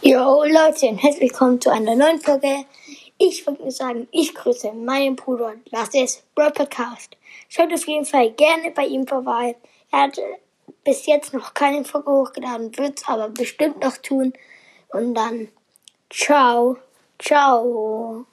Jo Leute, herzlich willkommen zu einer neuen Folge. Ich wollte nur sagen, ich grüße meinen Bruder Lasses Bro Podcast. Schaut auf jeden Fall gerne bei ihm vorbei. Er hat äh, bis jetzt noch keine Folge hochgeladen, wird es aber bestimmt noch tun. Und dann ciao, ciao.